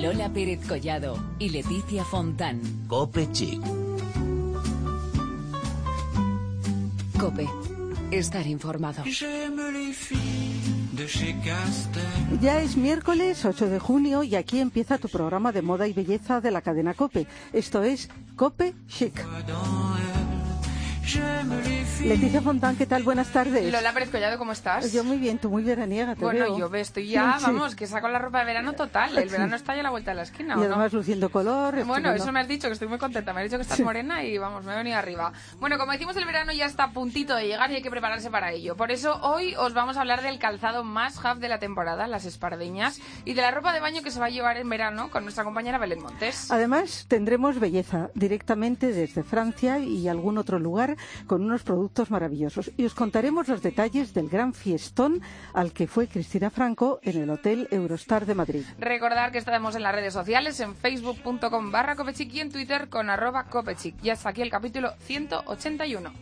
Lola Pérez Collado y Leticia Fontán. Cope Chic. Cope. Estar informado. Ya es miércoles 8 de junio y aquí empieza tu programa de moda y belleza de la cadena Cope. Esto es Cope Chic. Leticia Fontán, ¿qué tal? Buenas tardes. Lola Pérez Collado, ¿cómo estás? Yo muy bien, tú muy veraniega, te Bueno, veo. yo estoy ya, Sí. vamos, que saco la ropa de verano total. El verano está ya a la vuelta de la esquina, Y ¿o no? luciendo color. Bueno, eso me has dicho, que estoy muy contenta. Me has dicho que estás Sí. morena y vamos, me he venido arriba. Bueno, como decimos, el verano ya está a puntito de llegar y hay que prepararse para ello. Por eso hoy os vamos a hablar del calzado más half de la temporada, las espardeñas, y de la ropa de baño que se va a llevar en verano con nuestra compañera Belén Montes. Además, tendremos belleza directamente desde Francia y algún otro lugar con unos productos maravillosos. Y os contaremos los detalles del gran fiestón al que fue Cristina Franco en el Hotel Eurostar de Madrid. Recordar que estamos en las redes sociales, en facebook.com barra copechic y en twitter con arroba copechic. Ya está aquí el capítulo 181.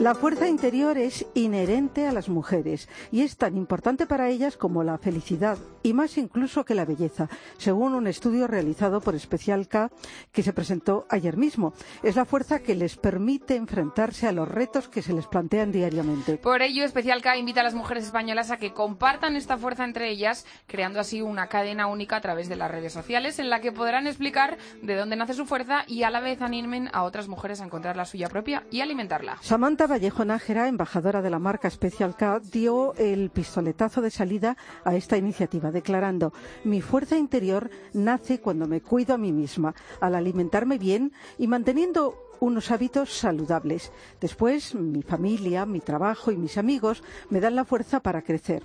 La fuerza interior es inherente a las mujeres y es tan importante para ellas como la felicidad y más incluso que la belleza, según un estudio realizado por Special K que se presentó ayer mismo. Es la fuerza que les permite enfrentarse a los retos que se les plantean diariamente. Por ello, Especial K invita a las mujeres españolas a que compartan esta fuerza entre ellas, creando así una cadena única a través de las redes sociales en la que podrán explicar de dónde nace su fuerza y a la vez animen a otras mujeres a encontrar la suya propia y alimentarla. Samantha Vallejo Nájera, embajadora de la marca Special K, dio el pistoletazo de salida a esta iniciativa, declarando: Mi fuerza interior nace cuando me cuido a mí misma, al alimentarme bien y manteniendo unos hábitos saludables. Después, mi familia, mi trabajo y mis amigos me dan la fuerza para crecer.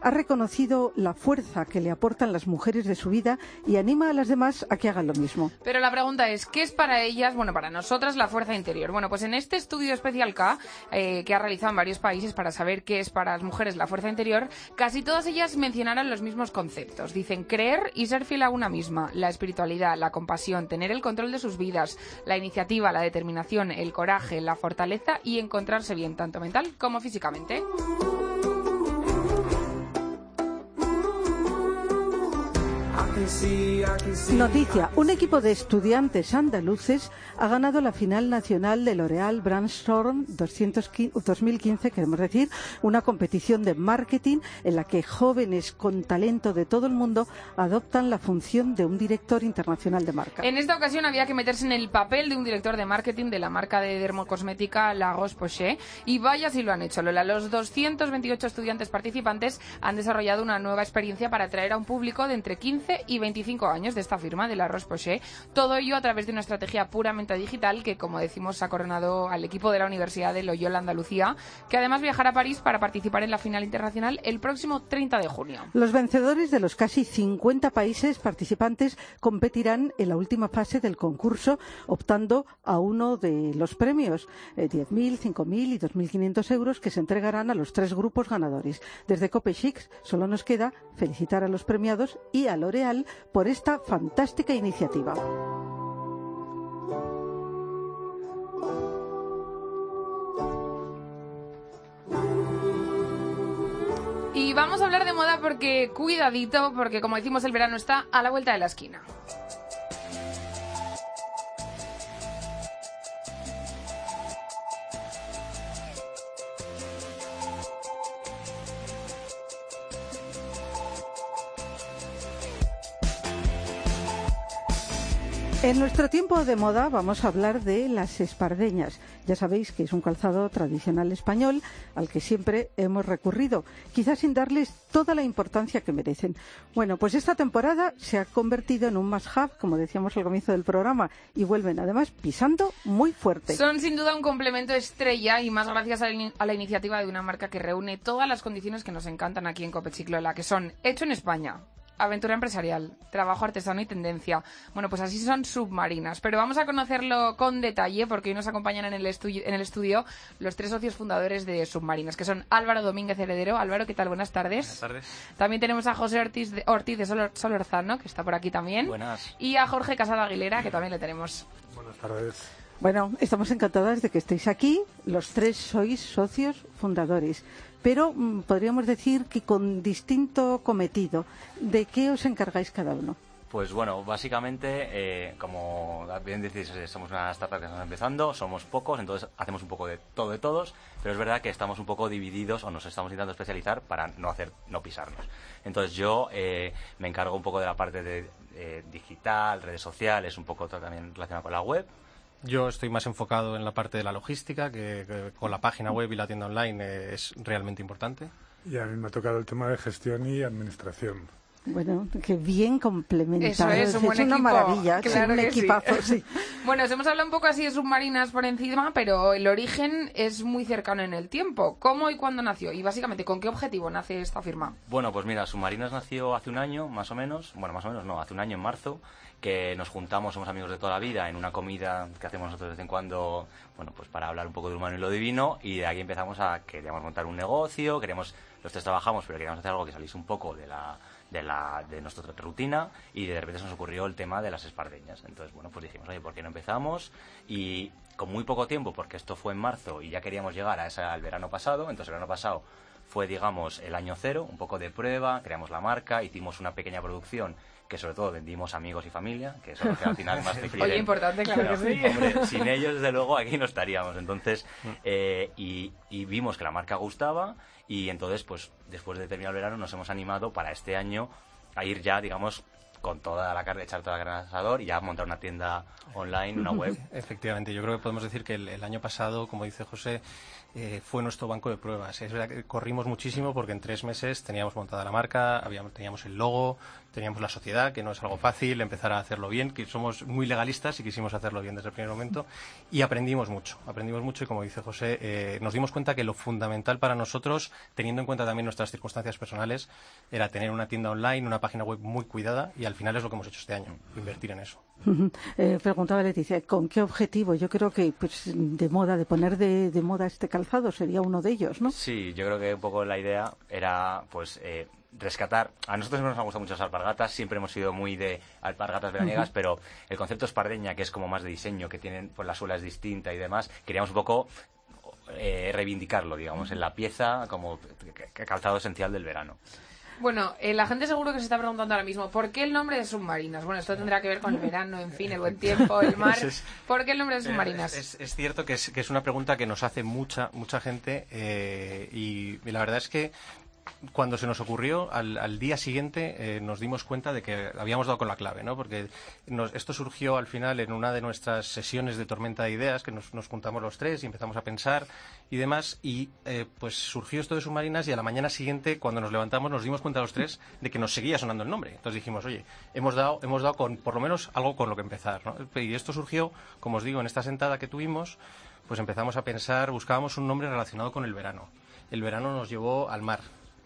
Ha reconocido la fuerza que le aportan las mujeres de su vida y anima a las demás a que hagan lo mismo. Pero la pregunta es, ¿qué es para ellas, bueno, para nosotras la fuerza interior? Bueno, pues en este estudio especial K, eh, que ha realizado en varios países para saber qué es para las mujeres la fuerza interior, casi todas ellas mencionaron los mismos conceptos. Dicen creer y ser fiel a una misma, la espiritualidad, la compasión, tener el control de sus vidas, la iniciativa, la determinación, el coraje, la fortaleza y encontrarse bien tanto mental como físicamente. Noticia. Un equipo de estudiantes andaluces ha ganado la final nacional de L'Oreal Brandstorm 2015, queremos decir, una competición de marketing en la que jóvenes con talento de todo el mundo adoptan la función de un director internacional de marca. En esta ocasión había que meterse en el papel de un director de marketing de la marca de dermocosmética La Roche-Posay y vaya si lo han hecho, Lola. Los 228 estudiantes participantes han desarrollado una nueva experiencia para atraer a un público de entre 15 y 25 años de esta firma de La Roche-Posay. Todo ello a través de una estrategia puramente digital que, como decimos, ha coronado al equipo de la Universidad de Loyola Andalucía, que además viajará a París para participar en la final internacional el próximo 30 de junio. Los vencedores de los casi 50 países participantes competirán en la última fase del concurso, optando a uno de los premios, eh, 10.000, 5.000 y 2.500 euros, que se entregarán a los tres grupos ganadores. Desde Cope solo nos queda felicitar a los premiados y a Por esta fantástica iniciativa. Y vamos a hablar de moda porque, cuidadito, porque como decimos, el verano está a la vuelta de la esquina. En nuestro tiempo de moda vamos a hablar de las espardeñas. Ya sabéis que es un calzado tradicional español al que siempre hemos recurrido, quizás sin darles toda la importancia que merecen. Bueno, pues esta temporada se ha convertido en un must-have, como decíamos al comienzo del programa, y vuelven además pisando muy fuerte. Son sin duda un complemento estrella y más gracias a la, a la iniciativa de una marca que reúne todas las condiciones que nos encantan aquí en Copechiclola, que son hecho en España, aventura empresarial, trabajo artesano y tendencia. Bueno, pues así son submarinas. Pero vamos a conocerlo con detalle porque hoy nos acompañan en el, estudio, en el estudio los tres socios fundadores de Submarinas, que son Álvaro Domínguez Heredero. Álvaro, ¿qué tal? Buenas tardes. Buenas tardes. También tenemos a José Ortiz de, Ortiz de Solorzano, que está por aquí también. Buenas. Y a Jorge Casado Aguilera, que también le tenemos. Buenas tardes. Bueno, estamos encantadas de que estéis aquí. Los tres sois socios fundadores pero mm, podríamos decir que con distinto cometido. ¿De qué os encargáis cada uno? Pues bueno, básicamente, eh, como bien decís, eh, somos una startup que estamos empezando, somos pocos, entonces hacemos un poco de todo de todos, pero es verdad que estamos un poco divididos o nos estamos intentando especializar para no hacer, no pisarnos. Entonces yo eh, me encargo un poco de la parte de digital, redes sociales, un poco también relacionado con la web, yo estoy más enfocado en la parte de la logística, que, con la página web y la tienda online eh, es realmente importante. Y a mí me ha tocado el tema de gestión y administración. Bueno, que bien complementado. Eso es, un buen una maravilla, claro un equipazo, sí. bueno, os hemos hablado un poco así de submarinas por encima, pero el origen es muy cercano en el tiempo. ¿Cómo y cuándo nació? Y básicamente, ¿con qué objetivo nace esta firma? Bueno, pues mira, Submarinas nació hace un año, más o menos. Bueno, más o menos no, hace un año en marzo que nos juntamos, somos amigos de toda la vida, en una comida que hacemos nosotros de vez en cuando, bueno, pues para hablar un poco de humano y lo divino, y de aquí empezamos a, queríamos montar un negocio, queremos, los tres trabajamos, pero queríamos hacer algo que saliese un poco de la, de, la, de nuestra rutina, y de repente se nos ocurrió el tema de las espardeñas. Entonces, bueno, pues dijimos, oye, ¿por qué no empezamos? Y con muy poco tiempo, porque esto fue en marzo y ya queríamos llegar a ese, al verano pasado, entonces el verano pasado fue, digamos, el año cero, un poco de prueba, creamos la marca, hicimos una pequeña producción que sobre todo vendimos amigos y familia, que son los que al final más te Oye, importante, claro que sí. Hombre, sin ellos, desde luego, aquí no estaríamos. Entonces, mm. eh, y, vimos que la marca gustaba y entonces, pues, después de terminar el verano, nos hemos animado para este año a ir ya, digamos, con toda la carne, echar toda la carne al asador y ya montar una tienda online, una web. Efectivamente, yo creo que podemos decir que el año pasado, como dice José, eh, fue nuestro banco de pruebas. Es verdad que corrimos muchísimo porque en tres meses teníamos montada la marca, habíamos, teníamos el logo, teníamos la sociedad, que no es algo fácil, empezar a hacerlo bien, que somos muy legalistas y quisimos hacerlo bien desde el primer momento. Y aprendimos mucho, aprendimos mucho y como dice José, eh, nos dimos cuenta que lo fundamental para nosotros, teniendo en cuenta también nuestras circunstancias personales, era tener una tienda online, una página web muy cuidada y al final es lo que hemos hecho este año, invertir en eso. Eh, preguntaba Leticia, ¿con qué objetivo? Yo creo que pues, de moda, de poner de, moda este calzado sería uno de ellos, ¿no? Sí, yo creo que un poco la idea era pues eh, rescatar. A nosotros nos han gustado mucho las alpargatas, siempre hemos sido muy de alpargatas veraniegas, pero el concepto espardeña, que es como más de diseño, que tienen, pues la suela es distinta y demás, queríamos un poco eh, reivindicarlo, digamos, en la pieza como calzado esencial del verano. Bueno, eh, la gente seguro que se está preguntando ahora mismo, ¿por qué el nombre de submarinas? Bueno, esto tendrá que ver con el verano, en fin, el buen tiempo, el mar. ¿Por qué el nombre de submarinas? Es, cierto que es, que es, una pregunta que nos hace mucha, mucha gente eh, y la verdad es que cuando se nos ocurrió, al, día siguiente eh, nos dimos cuenta de que habíamos dado con la clave, ¿no? Porque esto surgió al final en una de nuestras sesiones de tormenta de ideas, que nos, juntamos los tres y empezamos a pensar y demás, y eh, pues surgió esto de submarinas y a la mañana siguiente, cuando nos levantamos, nos dimos cuenta los tres de que nos seguía sonando el nombre. Entonces dijimos, oye, hemos dado, hemos dado con por lo menos algo con lo que empezar, ¿no? Y esto surgió, como os digo, en esta sentada que tuvimos, pues empezamos a pensar, buscábamos un nombre relacionado con el verano. El verano nos llevó al mar,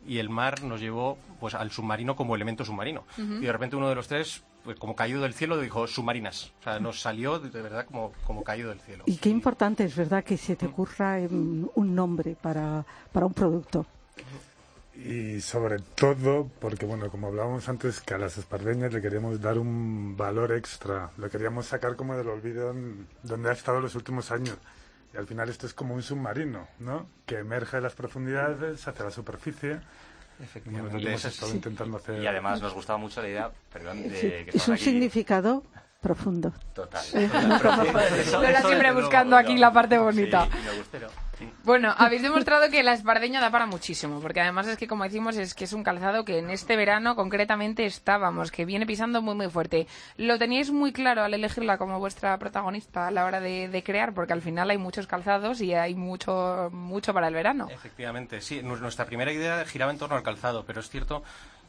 y el mar nos llevó pues al submarino como elemento submarino. Y de repente uno de los tres, pues, como caído del cielo, dijo submarinas. O sea, nos salió de verdad como, como caído del cielo. Y qué importante es verdad que se te ocurra un nombre para, para un producto. Y sobre todo, porque bueno, como hablábamos antes, que a las espardeñas le queríamos dar un valor extra, le queríamos sacar como del olvido donde ha estado los últimos años. Y al final esto es como un submarino, ¿no? Que emerge de las profundidades hacia la superficie. Efectivamente. Y además nos gustaba mucho la idea, perdón, de que Es un significado profundo. Total. Lola siempre buscando aquí la parte bonita. Bueno, habéis demostrado que la espardeña da para muchísimo, porque además es que, como decimos, es que es un calzado que en este verano concretamente estábamos, que viene pisando muy, muy fuerte. ¿Lo teníais muy claro al elegirla como vuestra protagonista a la hora de, crear? Porque al final hay muchos calzados y hay mucho, mucho para el verano. Efectivamente, sí. Nuestra primera idea giraba en torno al calzado, pero es cierto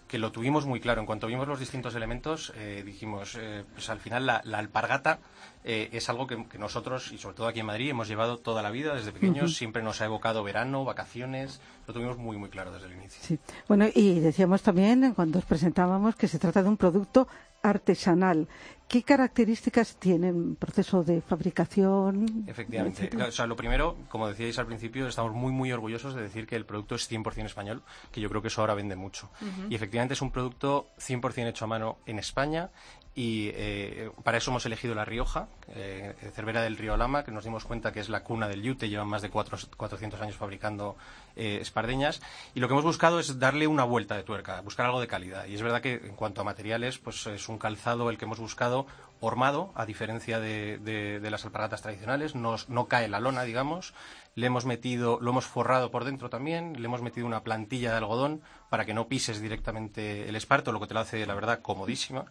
que lo tuvimos muy claro. En cuanto vimos los distintos elementos, eh, dijimos, eh, pues al final la, alpargata eh, es algo que, nosotros, y sobre todo aquí en Madrid, hemos llevado toda la vida, desde pequeños, siempre nos ha evocado verano, vacaciones, lo tuvimos muy, muy claro desde el inicio. Sí. Bueno, y decíamos también, cuando os presentábamos, que se trata de un producto artesanal. ¿Qué características tiene el proceso de fabricación? Efectivamente. O sea, lo primero, como decíais al principio, estamos muy, muy orgullosos de decir que el producto es 100% español, que yo creo que eso ahora vende mucho. Y efectivamente es un producto 100% hecho a mano en España y eh, para eso hemos elegido La Rioja, eh, Cervera del Río Lama, que nos dimos cuenta que es la cuna del yute, llevan más de cuatro, 400 años fabricando eh, espardeñas, y lo que hemos buscado es darle una vuelta de tuerca, buscar algo de calidad. Y es verdad que en cuanto a materiales, pues es un calzado el que hemos buscado hormado, a diferencia de, las alpargatas tradicionales, no, no cae la lona, digamos, le hemos metido, lo hemos forrado por dentro también, le hemos metido una plantilla de algodón para que no pises directamente el esparto, lo que te lo hace, la verdad, comodísima.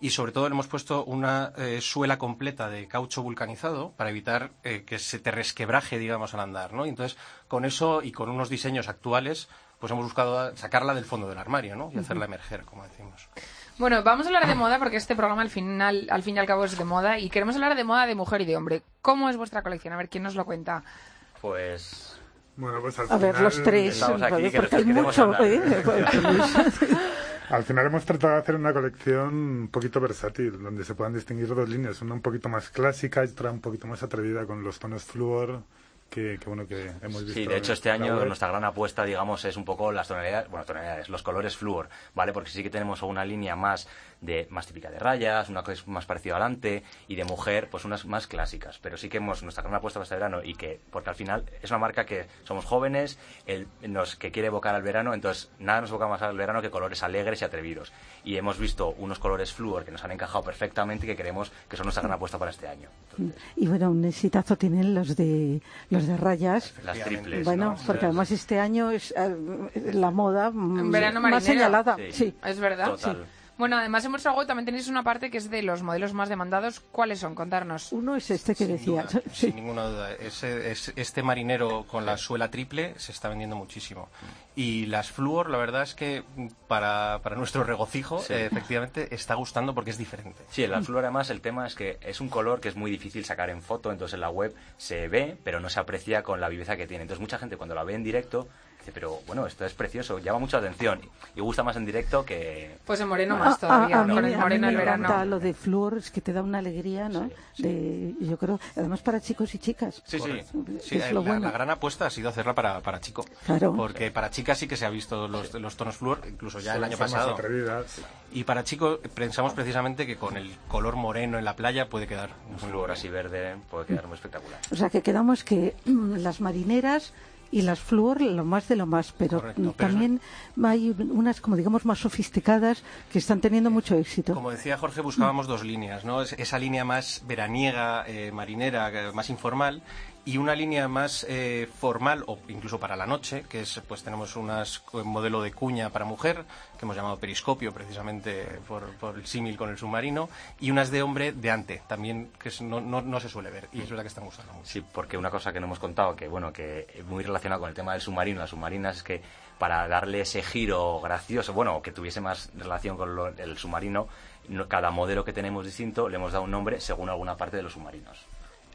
Y sobre todo le hemos puesto una eh, suela completa de caucho vulcanizado para evitar eh, que se te resquebraje, digamos, al andar, ¿no? Y entonces, con eso y con unos diseños actuales, pues hemos buscado sacarla del fondo del armario, ¿no? Y hacerla emerger, como decimos. Bueno, vamos a hablar de moda porque este programa al final, al fin y al cabo es de moda y queremos hablar de moda de mujer y de hombre. ¿Cómo es vuestra colección? A ver, ¿quién nos lo cuenta? Pues bueno, pues al a ver, los tres, porque hay mucho. ¿eh? al final hemos tratado de hacer una colección un poquito versátil, donde se puedan distinguir dos líneas, una un poquito más clásica y otra un poquito más atrevida con los tonos flúor que, bueno que hemos visto. Sí, de hecho este año nuestra gran apuesta, digamos, es un poco las tonalidades, bueno, tonalidades, los colores flúor, ¿vale? Porque sí que tenemos una línea más de más típica de rayas, una que es más parecida al ante y de mujer, pues unas más clásicas. Pero sí que hemos nuestra gran apuesta para este verano y que, porque al final es una marca que somos jóvenes, el, nos, que quiere evocar al verano, entonces nada nos evoca más al verano que colores alegres y atrevidos. Y hemos visto unos colores flúor que nos han encajado perfectamente y que creemos que son nuestra gran apuesta para este año. y bueno, un exitazo tienen los de los de rayas. Las triples. Bueno, porque además este año es eh, la moda más señalada. Sí, es verdad. Bueno, además en vuestro web también tenéis una parte que es de los modelos más demandados. ¿Cuáles son? Contarnos. Uno es este que decía. Sin ninguna duda. este marinero con la suela triple se está vendiendo muchísimo. Y las Fluor, la verdad es que para, para nuestro regocijo, eh, efectivamente, está gustando porque es diferente. Sí, la Fluor además el tema es que es un color que es muy difícil sacar en foto, entonces en la web se ve, pero no se aprecia con la viveza que tiene. Entonces mucha gente cuando la ve en directo pero bueno, esto es precioso, llama mucha atención y gusta más en directo que... Pues en moreno más todavía, a, mí, con el moreno el verano. lo de flúor, es que te da una alegría, ¿no? De, yo creo, además para chicos y chicas. Sí, sí, la, gran apuesta ha sido hacerla para, para chico. Claro. Porque para chicas sí que se ha visto los, los tonos flúor, incluso ya el año pasado. Y para chicos pensamos precisamente que con el color moreno en la playa puede quedar... Un flúor así verde puede quedar muy espectacular. O sea que quedamos que mm, las marineras y las flúor lo más de lo más, pero también hay unas, como digamos, más sofisticadas que están teniendo mucho éxito. Como decía Jorge, buscábamos dos líneas, ¿no? Esa línea más veraniega, eh, marinera, más informal, y una línea más eh, formal o incluso para la noche, que es pues tenemos un modelo de cuña para mujer que hemos llamado periscopio precisamente por, el símil con el submarino y unas de hombre de ante también que no, no, se suele ver y es verdad que están gustando mucho. Sí, porque una cosa que no hemos contado que bueno que muy relacionado con el tema del submarino, las submarinas es que para darle ese giro gracioso, bueno, que tuviese más relación con el submarino, cada modelo que tenemos distinto le hemos dado un nombre según alguna parte de los submarinos.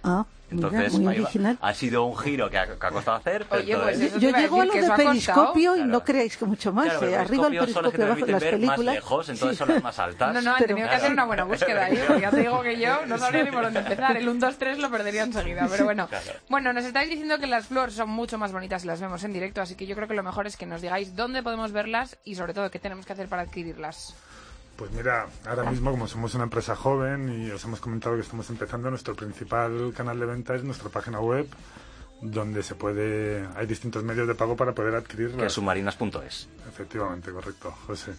Ah, entonces, muy original. ha sido un giro que ha, costado hacer. Oye, pues yo llego a lo de periscopio y no creáis que mucho más. eh, arriba el periscopio, abajo las películas. Más lejos, entonces son las más altas. No, no, han tenido que hacer una buena búsqueda ahí. ya te digo que yo no sabría ni por dónde empezar. El 1, 2, 3 lo perdería enseguida. Pero bueno. Bueno, nos estáis diciendo que las flores son mucho más bonitas si las vemos en directo. Así que yo creo que lo mejor es que nos digáis dónde podemos verlas y sobre todo qué tenemos que hacer para adquirirlas. Pues mira, ahora mismo como somos una empresa joven y os hemos comentado que estamos empezando, nuestro principal canal de venta es nuestra página web donde se puede hay distintos medios de pago para poder adquirirlas. Que submarinas.es. Efectivamente, correcto, José.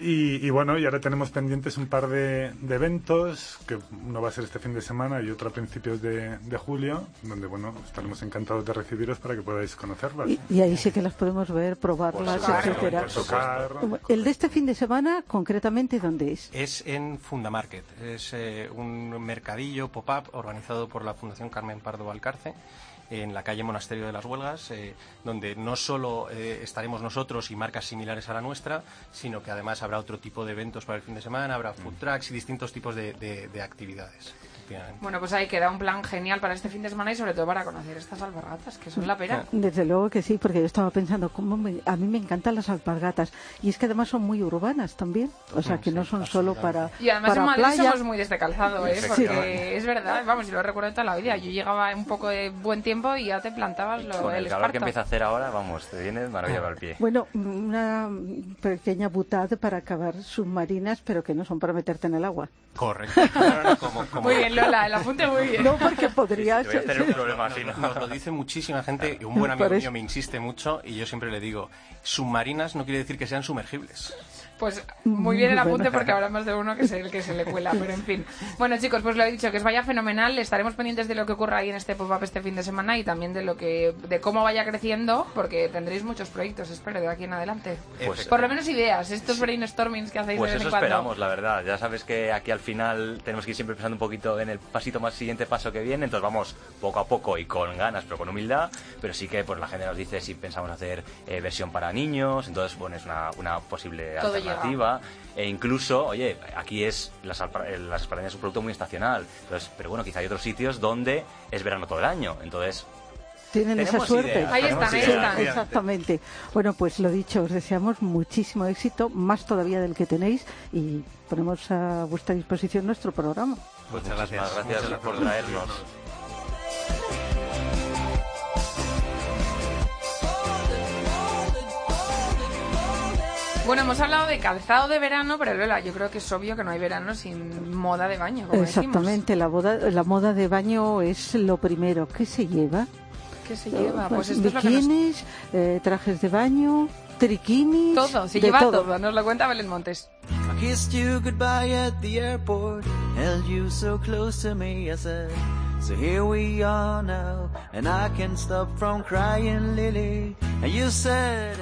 Y, y bueno, y ahora tenemos pendientes un par de, de eventos, que uno va a ser este fin de semana y otro a principios de, de julio, donde bueno, estaremos encantados de recibiros para que podáis conocerlas. Y, y ahí sí que las podemos ver, probarlas, claro, etcétera. Tocar. El de este fin de semana, concretamente, ¿dónde es? Es en Fundamarket. Es eh, un mercadillo pop-up organizado por la Fundación Carmen Pardo Valcarce en la calle Monasterio de las Huelgas, eh, donde no solo eh, estaremos nosotros y marcas similares a la nuestra, sino que además habrá otro tipo de eventos para el fin de semana, habrá food trucks y distintos tipos de, de- de actividades. Efectivamente. Bueno, pues ahí queda un plan genial para este fin de semana y sobre todo para conocer estas alpargatas, que son la pera. Desde luego que sí, porque yo estaba pensando, cómo me- a mí me encantan las alpargatas. Y es que además son muy urbanas también. O sea, que no son solo para, Y además para en Madrid playa. somos muy descalzado, ¿eh? Sí. Porque es verdad, vamos, y lo recuerdo toda la vida. Yo llegaba un poco de buen tiempo y ya te plantabas lo, Con el el calor que empieza a hacer ahora, vamos, te viene maravilla para el pie. Bueno, una pequeña butad para acabar submarinas, pero que no son para meterte en el agua. Correcto. Como- Muy bien, Lola, el apunte muy bien. No, porque podrías... Te voy a hacer un problema así, ¿no? nos lo dice muchísima gente y un buen amigo mío me insiste mucho y yo siempre le digo, submarinas no quiere decir que sean sumergibles. Pues muy bien el apunte porque habrá más de uno que es el que se le cuela, pero en fin. Bueno, chicos, pues lo he dicho, que os vaya fenomenal. Estaremos pendientes de lo que ocurra ahí en este pop-up este fin de semana y también de lo que de cómo vaya creciendo, porque tendréis muchos proyectos, espero, de aquí en adelante. Pues, Por lo menos ideas, estos brainstormings que hacéis Pues de vez eso en cuando. esperamos, la verdad. Ya sabes que aquí al final tenemos que ir siempre pensando un poquito en el pasito más siguiente paso que viene, entonces vamos poco a poco y con ganas, pero con humildad. Pero sí que pues la gente nos dice si pensamos hacer eh, versión para niños, entonces bueno, es una, una posible Todo alternativa. E incluso, oye, aquí es las, las es un producto muy estacional, entonces, pero bueno, quizá hay otros sitios donde es verano todo el año, entonces Tienen esa suerte. ideas, Ahí están, ahí están. Exactamente. Bueno, pues lo dicho, os deseamos muchísimo éxito, más todavía del que tenéis, y ponemos a vuestra disposición nuestro programa. Muchas gracias. gracias Muchas por traernos. Bueno, hemos hablado de calzado de verano, pero Lola, yo creo que es obvio que no hay verano sin moda de baño, como. Exactamente, la, boda, la moda de baño es lo primero. ¿Qué se lleva? ¿Qué se lleva? Pues esto es lo que nos... Eh, trajes de baño, triquinis. Todo, se lleva todo. Nos lo cuenta Belén Montes. I kissed you goodbye at the airport, held you so close to me, I said. So here we are now, and I can't stop from crying, Lily.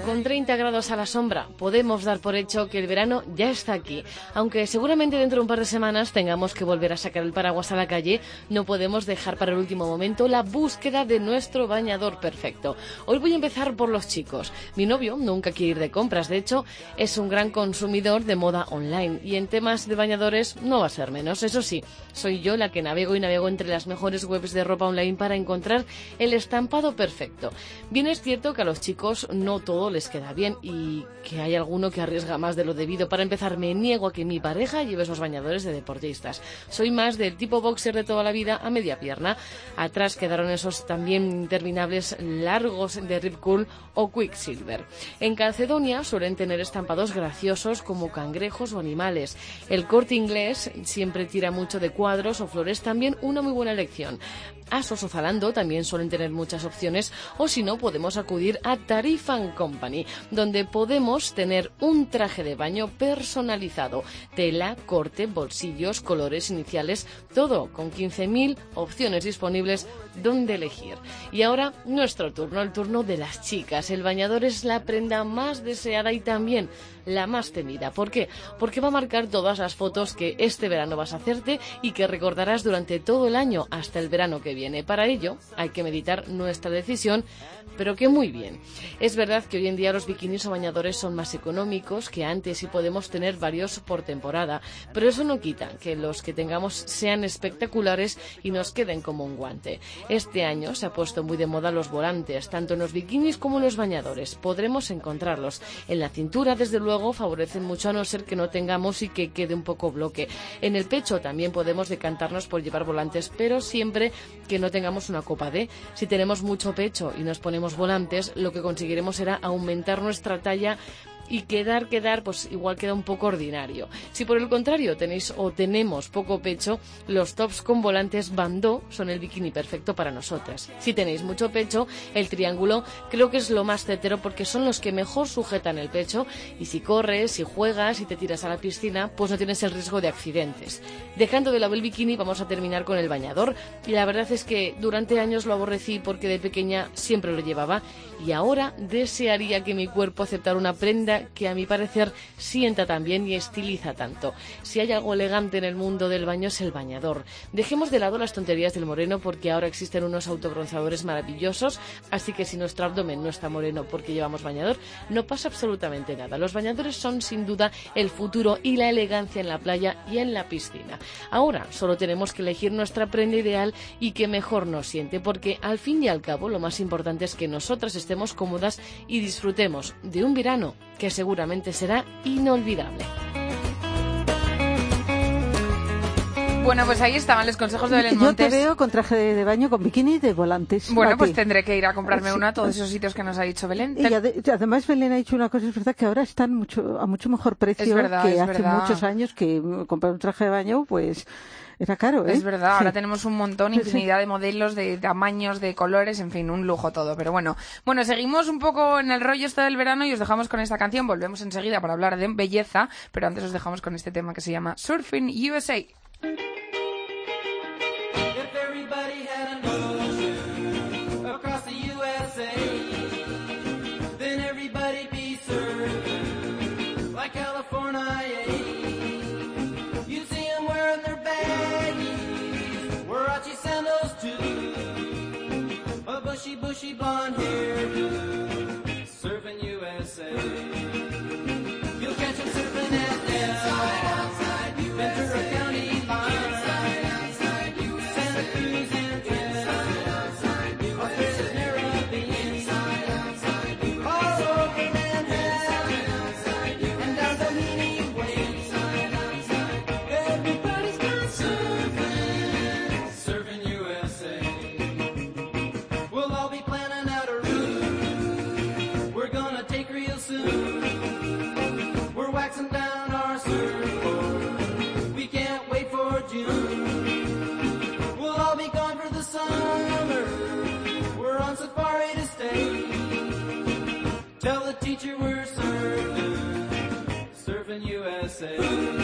Con 30 grados a la sombra, podemos dar por hecho que el verano ya está aquí. Aunque seguramente dentro de un par de semanas tengamos que volver a sacar el paraguas a la calle, no podemos dejar para el último momento la búsqueda de nuestro bañador perfecto. Hoy voy a empezar por los chicos. Mi novio nunca quiere ir de compras, de hecho, es un gran consumidor de moda online y en temas de bañadores no va a ser menos. Eso sí, soy yo la que navego y navego entre las mejores webs de ropa online para encontrar el estampado perfecto. Bien es cierto que a los chicos no todo les queda bien y que hay alguno que arriesga más de lo debido. Para empezar, me niego a que mi pareja lleve esos bañadores de deportistas. Soy más del tipo boxer de toda la vida a media pierna. Atrás quedaron esos también interminables largos de Rip Curl o Quicksilver. En Calcedonia suelen tener estampados graciosos como cangrejos o animales. El corte inglés siempre tira mucho de cuadros o flores, también una muy buena elección. Asos o Zalando también suelen tener muchas opciones o si no podemos acudir a Tarifan Company donde podemos tener un traje de baño personalizado, tela, corte, bolsillos, colores iniciales, todo con 15.000 opciones disponibles donde elegir. Y ahora nuestro turno, el turno de las chicas. El bañador es la prenda más deseada y también la más temida. ¿Por qué? Porque va a marcar todas las fotos que este verano vas a hacerte y que recordarás durante todo el año hasta el verano que viene. Para ello hay que meditar nuestra decisión, pero que muy bien. Es verdad que hoy en día los bikinis o bañadores son más económicos que antes y podemos tener varios por temporada, pero eso no quita que los que tengamos sean espectaculares y nos queden como un guante. Este año se ha puesto muy de moda los volantes, tanto en los bikinis como en los bañadores. Podremos encontrarlos. En la cintura, desde luego, favorecen mucho a no ser que no tengamos y que quede un poco bloque. En el pecho también podemos decantarnos por llevar volantes, pero siempre que no tengamos una copa D. Si tenemos mucho pecho y nos ponemos volantes, lo que conseguiremos será aumentar nuestra talla y quedar, quedar, pues igual queda un poco ordinario. Si por el contrario tenéis o tenemos poco pecho, los tops con volantes bandó son el bikini perfecto para nosotras. Si tenéis mucho pecho, el triángulo creo que es lo más cetero porque son los que mejor sujetan el pecho y si corres, si juegas, si te tiras a la piscina, pues no tienes el riesgo de accidentes. Dejando de lado el bikini, vamos a terminar con el bañador y la verdad es que durante años lo aborrecí porque de pequeña siempre lo llevaba y ahora desearía que mi cuerpo aceptara una prenda que a mi parecer sienta tan bien y estiliza tanto. Si hay algo elegante en el mundo del baño es el bañador. Dejemos de lado las tonterías del moreno porque ahora existen unos autobronzadores maravillosos, así que si nuestro abdomen no está moreno porque llevamos bañador, no pasa absolutamente nada. Los bañadores son sin duda el futuro y la elegancia en la playa y en la piscina. Ahora solo tenemos que elegir nuestra prenda ideal y que mejor nos siente, porque al fin y al cabo lo más importante es que nosotras estemos cómodas y disfrutemos de un verano que seguramente será inolvidable. Bueno, pues ahí estaban los consejos de Belén Yo Montes. te veo con traje de baño, con bikini y de volantes. Bueno, pues tendré que ir a comprarme Sí. una a todos esos sitios que nos ha dicho Belén. Y ade- además Belén ha dicho una cosa, es verdad que ahora están mucho, a mucho mejor precio Es verdad, que es hace verdad. muchos años que comprar un traje de baño pues era caro, ¿eh? Es verdad, Sí. ahora tenemos un montón, infinidad de modelos, de tamaños, de colores, en fin, un lujo todo. Pero bueno, bueno, seguimos un poco en el rollo este del verano y os dejamos con esta canción. Volvemos enseguida para hablar de belleza, pero antes os dejamos con este tema que se llama Surfing USA. USA.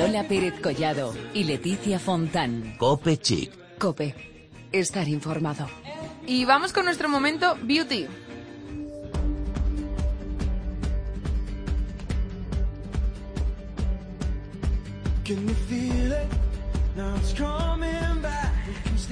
Lola Pérez Collado y Leticia Fontán. Cope Chic. Cope. Estar informado. Y vamos con nuestro momento beauty.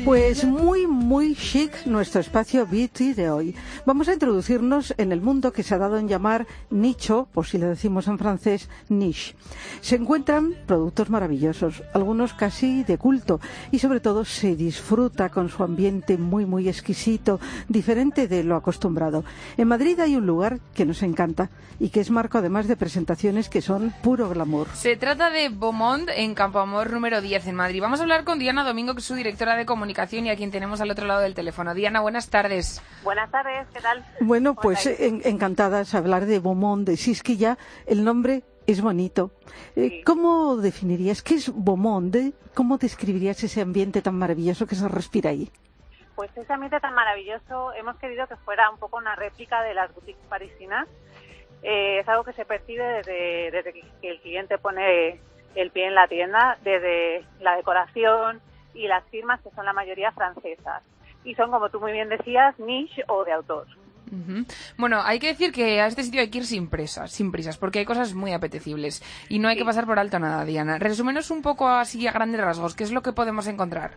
Pues muy, muy chic nuestro espacio Beauty de hoy. Vamos a introducirnos en el mundo que se ha dado en llamar nicho, por si lo decimos en francés, niche. Se encuentran productos maravillosos, algunos casi de culto, y sobre todo se disfruta con su ambiente muy, muy exquisito, diferente de lo acostumbrado. En Madrid hay un lugar que nos encanta y que es marco además de presentaciones que son puro glamour. Se trata de Beaumont en Campo Amor número 10 en Madrid. Vamos a hablar con Diana Domingo, que es su directora de comunicación y a quien tenemos al otro lado del teléfono. Diana, buenas tardes. Buenas tardes, ¿qué tal? Bueno, ¿Cómo pues en- encantadas de hablar de Beaumont, de si es que ya el nombre es bonito. Eh, Sí. ¿Cómo definirías qué es Beaumont? De- ¿Cómo describirías ese ambiente tan maravilloso que se respira ahí? Pues ese ambiente tan maravilloso hemos querido que fuera un poco una réplica de las boutiques parisinas. Eh, es algo que se percibe desde, desde que el cliente pone el pie en la tienda, desde la decoración y las firmas que son la mayoría francesas. y son, como tú muy bien decías, niche o de autor. Bueno, hay que decir que a este sitio hay que ir sin prisas, sin prisas, porque hay cosas muy apetecibles y no hay que pasar por alto nada, Diana. Resúmenos un poco así a grandes rasgos, ¿qué es lo que podemos encontrar?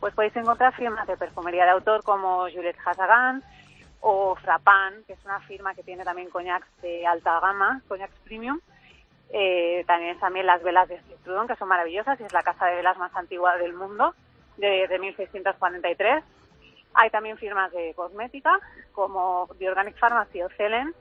Pues podéis encontrar firmas de perfumería de autor como Juliette Hazagan o Frapan, que es una firma que tiene también coñacs de alta gama, coñacs premium. Eh, también también las velas de Citrudon, que son maravillosas, y es la casa de velas más antigua del mundo, de, de 1643. Hay también firmas de cosmética, como The Organic Pharmacy o Celen.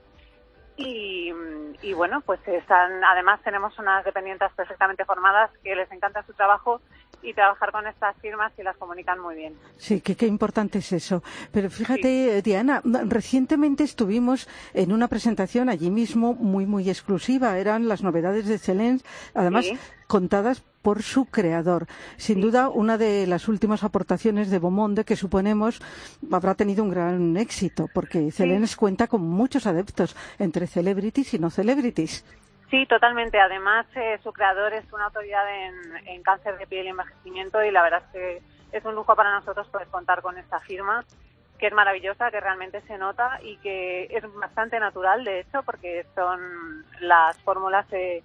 Y, y bueno, pues están, además tenemos unas dependientes perfectamente formadas que les encanta su trabajo y trabajar con estas firmas y las comunican muy bien. Sí, qué importante es eso. Pero fíjate, Diana, recientemente estuvimos en una presentación allí mismo muy, muy exclusiva. Eran las novedades de Celens, además Sí. Contadas por su creador. Sin duda, una de las últimas aportaciones de Beaumonde que suponemos habrá tenido un gran éxito, porque Celens cuenta con muchos adeptos, entre celebrities y no celebrities. Sí, totalmente. Además, eh, su creador es una autoridad en, en cáncer de piel y envejecimiento y la verdad es que es un lujo para nosotros poder contar con esta firma, que es maravillosa, que realmente se nota y que es bastante natural, de hecho, porque son las fórmulas eh,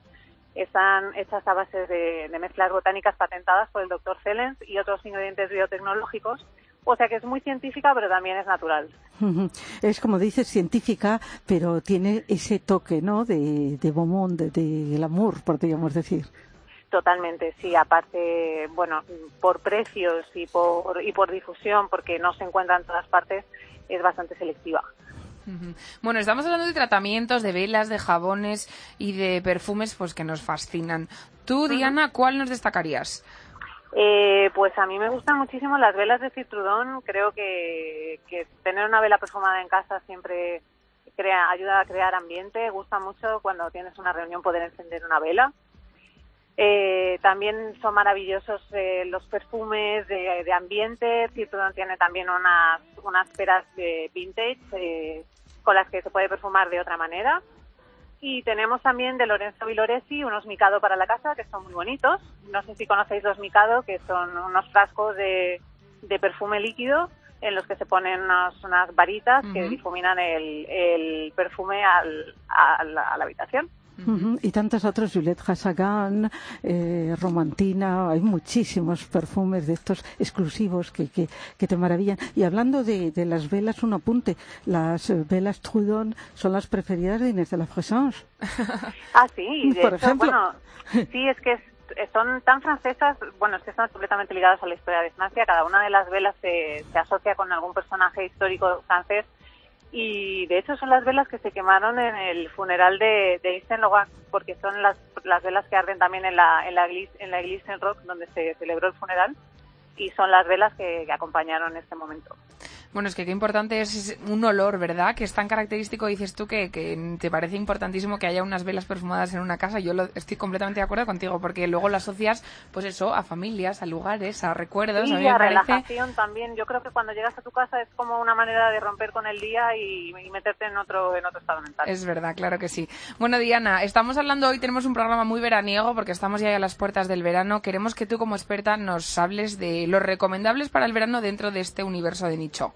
están hechas a base de, de mezclas botánicas patentadas por el doctor Celens y otros ingredientes biotecnológicos. O sea que es muy científica, pero también es natural. Es como dices, científica, pero tiene ese toque, ¿no? De, de Beaumont, de, de glamour, podríamos decir. Totalmente, sí. Aparte, bueno, por precios y por, y por difusión, porque no se encuentra en todas partes, es bastante selectiva. Bueno, estamos hablando de tratamientos, de velas, de jabones y de perfumes pues que nos fascinan. Tú, Diana, ¿cuál nos destacarías? Eh, pues a mí me gustan muchísimo las velas de Citrudón. Creo que, que tener una vela perfumada en casa siempre crea, ayuda a crear ambiente. Gusta mucho cuando tienes una reunión poder encender una vela. Eh, también son maravillosos eh, los perfumes de, de ambiente. Citrudón tiene también unas, unas peras de vintage eh, con las que se puede perfumar de otra manera. Y tenemos también de Lorenzo Villoresi unos Mikado para la casa que son muy bonitos. No sé si conocéis los Mikado, que son unos frascos de, de perfume líquido en los que se ponen unas, unas varitas que difuminan el, el perfume al, a, la, a la habitación. Y tantos otros, Juliette Hassagan, eh, Romantina, hay muchísimos perfumes de estos exclusivos que, que, que te maravillan. Y hablando de, de las velas, un apunte, las eh, velas Trudon son las preferidas de Inés de la Fresance. Ah, sí, de Por hecho, ejemplo. bueno, sí, es que es- son tan francesas, bueno, es que están completamente ligadas a la historia de Francia. Cada una de las velas se, se asocia con algún personaje histórico francés y de hecho son las velas que se quemaron en el funeral de, de Laurent, porque son las, las velas que arden también en la, en la, en la iglesia en Rock, donde se celebró el funeral, y son las velas que acompañaron este momento. Bueno, es que qué importante es un olor, ¿verdad? Que es tan característico, dices tú, que, que te parece importantísimo que haya unas velas perfumadas en una casa. Yo lo, estoy completamente de acuerdo contigo, porque luego lo asocias, pues eso, a familias, a lugares, a recuerdos. a mí Y me a parece... relajación también. Yo creo que cuando llegas a tu casa es como una manera de romper con el día y, y meterte en otro, en otro estado mental. Es verdad, claro que sí. Bueno, Diana, estamos hablando hoy, tenemos un programa muy veraniego porque estamos ya a las puertas del verano. Queremos que tú como experta nos hables de los recomendables para el verano dentro de este universo de nicho.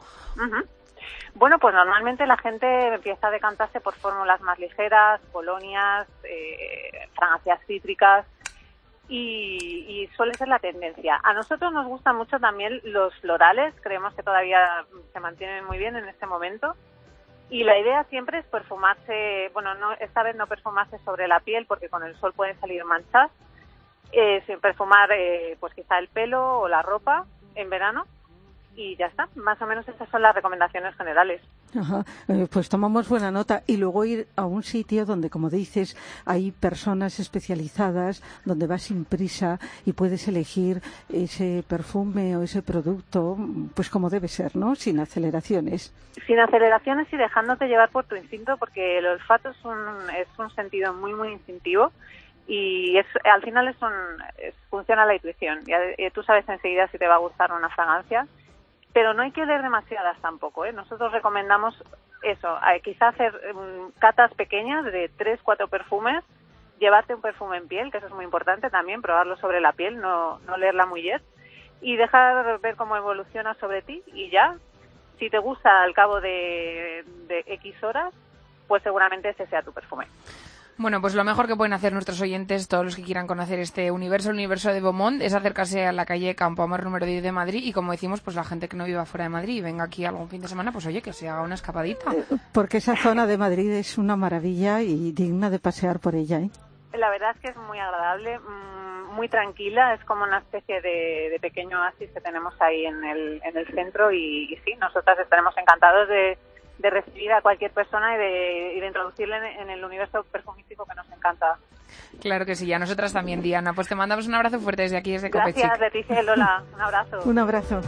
Bueno, pues normalmente la gente empieza a decantarse por fórmulas más ligeras, colonias, eh, fragancias cítricas y, y suele ser la tendencia. A nosotros nos gustan mucho también los florales, creemos que todavía se mantienen muy bien en este momento. Y la idea siempre es perfumarse, bueno, no, esta vez no perfumarse sobre la piel porque con el sol pueden salir manchas, eh, sin perfumar eh, pues quizá el pelo o la ropa en verano y ya está. Más o menos esas son las recomendaciones generales. Ajá, eh, pues tomamos buena nota y luego ir a un sitio donde, como dices, hay personas especializadas, donde vas sin prisa y puedes elegir ese perfume o ese producto, pues como debe ser, ¿no? Sin aceleraciones. Sin aceleraciones y dejándote llevar por tu instinto, porque el olfato es un, es un sentido muy, muy instintivo y es, al final es un, es- funciona la intuición. Ya, eh, tú sabes enseguida si te va a gustar una fragancia, pero no hay que leer demasiadas tampoco. ¿eh? Nosotros recomendamos eso, quizá hacer mm, catas pequeñas de tres, cuatro perfumes, llevarte un perfume en piel, que eso es muy importante también, probarlo sobre la piel, no, no leer la mullet, y dejar ver cómo evoluciona sobre ti y ya, si te gusta al cabo de, de X horas, pues seguramente ese sea tu perfume. Bueno, pues lo mejor que pueden hacer nuestros oyentes, todos los que quieran conocer este universo, el universo de Beaumont, es acercarse a la calle Campo Amor número 10 de Madrid y como decimos, pues la gente que no viva fuera de Madrid y venga aquí algún fin de semana, pues oye, que se haga una escapadita. Porque esa zona de Madrid es una maravilla y digna de pasear por ella. ¿eh? La verdad es que es muy agradable, mm, muy tranquila, es como una especie de, de pequeño oasis que tenemos ahí en el, en el centro y, y sí, nosotras estaremos encantados de, de recibir a cualquier persona y de, y de introducirle en, en el universo perfumístico que nos encanta. Claro que sí, y a nosotras también, Diana. Pues te mandamos un abrazo fuerte desde aquí, desde Gracias, Copechic. Leticia y Lola. Un abrazo. Un abrazo.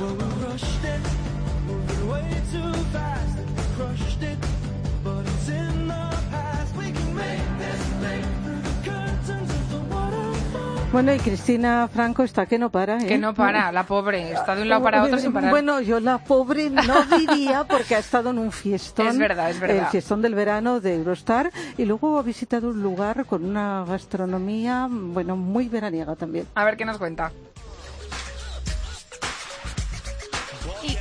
Well, we rushed it, moving way too fast, Bueno, y Cristina Franco está que no para. ¿eh? Que no para, la pobre. Está de un lado para otro sin parar. Bueno, yo la pobre no diría porque ha estado en un fiestón. Es verdad, es verdad. El fiestón del verano de Eurostar y luego ha visitado un lugar con una gastronomía, bueno, muy veraniega también. A ver qué nos cuenta.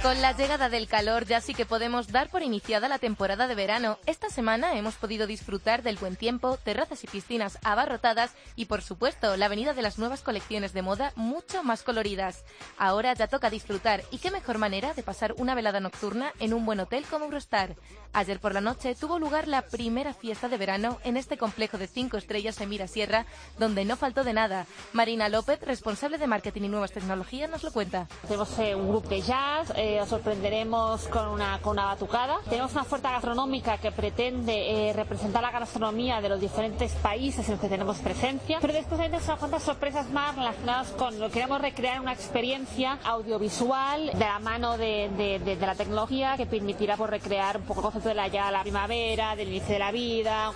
Con la llegada del calor ya sí que podemos dar por iniciada la temporada de verano. Esta semana hemos podido disfrutar del buen tiempo, terrazas y piscinas abarrotadas y por supuesto la venida de las nuevas colecciones de moda mucho más coloridas. Ahora ya toca disfrutar y qué mejor manera de pasar una velada nocturna en un buen hotel como Eurostar. Ayer por la noche tuvo lugar la primera fiesta de verano en este complejo de cinco estrellas en Mirasierra, donde no faltó de nada. Marina López, responsable de marketing y nuevas tecnologías, nos lo cuenta. Tenemos eh, un grupo de jazz, eh, os sorprenderemos con una, con una batucada. Tenemos una oferta gastronómica que pretende eh, representar la gastronomía de los diferentes países en los que tenemos presencia. Pero después hay unas cuantas sorpresas más relacionadas con lo que queremos recrear una experiencia audiovisual de la mano de, de- la tecnología que permitirá pues, recrear un poco el concepto de la, ya la primavera, del inicio de la vida,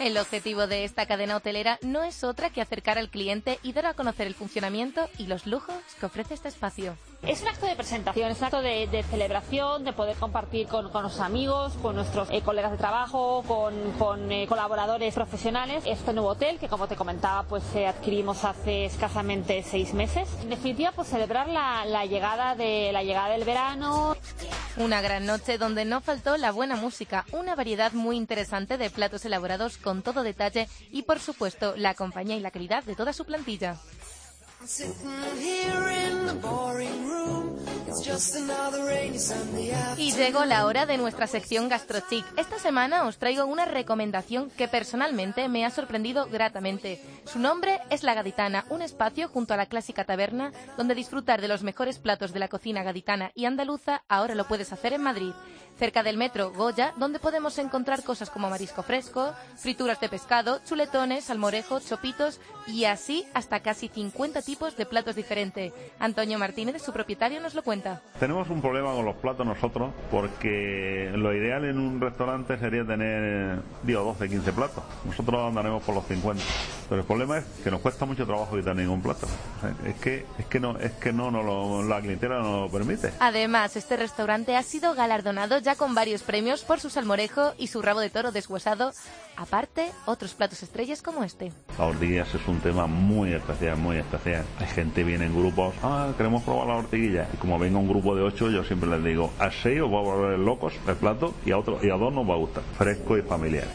El objetivo de esta cadena hotelera no es otra que acercar al cliente y dar a conocer el funcionamiento y los lujos que ofrece este espacio. Es un acto de presentación, es un acto de, celebración, de poder compartir con, con nuestros amigos, con nuestros eh, colegas de trabajo, con, eh, colaboradores profesionales. Este nuevo hotel, que como te comentaba, pues eh, adquirimos hace escasamente seis meses. En definitiva, pues celebrar la llegada del verano. Una gran noche donde no faltó la buena música, una variedad muy interesante de platos elaborados con todo detalle y por supuesto la compañía y la calidad de toda su plantilla. Y llegó la hora de nuestra sección GastroChic. Esta semana os traigo una recomendación que personalmente me ha sorprendido gratamente. Su nombre es La Gaditana, un espacio junto a la clásica taberna donde disfrutar de los mejores platos de la cocina gaditana y andaluza ahora lo puedes hacer en Madrid. Cerca del metro Goya, donde podemos encontrar cosas como marisco fresco, frituras de pescado, chuletones, salmorejo, chopitos y así hasta casi 50 tipos de platos diferentes. Antonio Martínez, su propietario, nos lo cuenta. Tenemos un problema con los platos nosotros porque lo ideal en un restaurante sería tener, digo, 12, 15 platos. Nosotros andaremos por los 50. Pero el problema es que nos cuesta mucho trabajo quitar ningún plato. Es que es que no es que no nos lo- la clientela no lo permite. Además, este restaurante ha sido galardonado ya con varios premios por su salmorejo y su rabo de toro deshuesado. Aparte, otros platos estrellas como este. La ortiguilla es un tema muy especial, muy especial. Hay gente que viene en grupos, ah, queremos probar la ortiguilla. Y como venga un grupo de ocho, yo siempre les digo, a seis os va a volver locos el plato y a otro y a dos nos va a gustar. Fresco y familiar.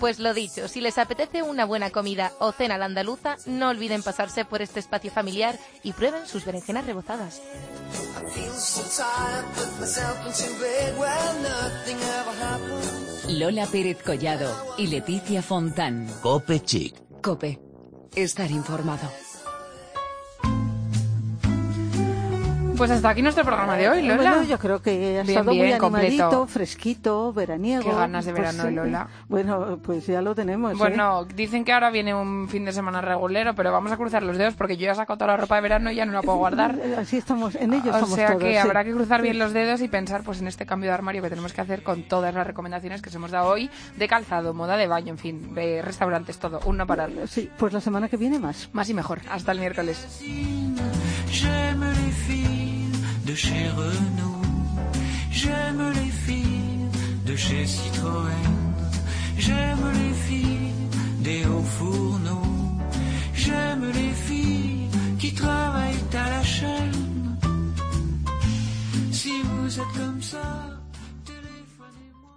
Pues lo dicho, si les apetece una buena comida o cena a la andaluza, no olviden pasarse por este espacio familiar y prueben sus berenjenas rebozadas. I feel so tired, put myself into bed where nothing ever happened. Lola Pérez Collado y Leticia Fontán. Cope Chic. Cope. Estar informado. Pues hasta aquí nuestro programa de hoy, Lola. Bueno, yo creo que ha Bien, estado muy bien, animadito, completo. fresquito, veraniego. Qué ganas de Pues verano. Lola. Bueno, pues ya lo tenemos. ¿eh? Bueno, dicen que ahora viene un fin de semana regulero, pero vamos a cruzar los dedos porque yo ya he sacado toda la ropa de verano y ya no la puedo guardar. Así estamos, en ello O estamos sea todos. que sí. habrá que cruzar bien los dedos y pensar pues en este cambio de armario que tenemos que hacer con todas las recomendaciones que os hemos dado hoy de calzado, moda de baño, en fin, de restaurantes, todo, un no parar. Sí, pues la semana que viene más. Más y mejor. Hasta el miércoles. De chez Renault. J'aime les filles chez Citroën. J'aime les filles des hauts fourneaux. J'aime les filles qui travaillent à la chaîne. Si vous êtes comme ça,